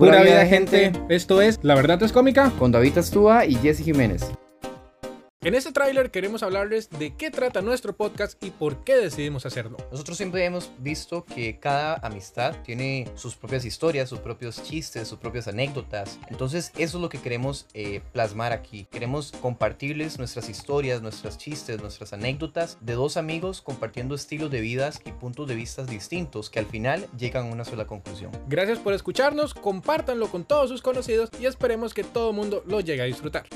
Pura vida, gente. Esto es La Verdad es Cómica. Con David Astúa y Jesse Jiménez. En este tráiler queremos hablarles de qué trata nuestro podcast y por qué decidimos hacerlo. Nosotros siempre hemos visto que cada amistad tiene sus propias historias, sus propios chistes, sus propias anécdotas. Entonces eso es lo que queremos eh, plasmar aquí. Queremos compartirles nuestras historias, nuestros chistes, nuestras anécdotas de dos amigos compartiendo estilos de vidas y puntos de vista distintos que al final llegan a una sola conclusión. Gracias por escucharnos, compártanlo con todos sus conocidos y esperemos que todo el mundo lo llegue a disfrutar.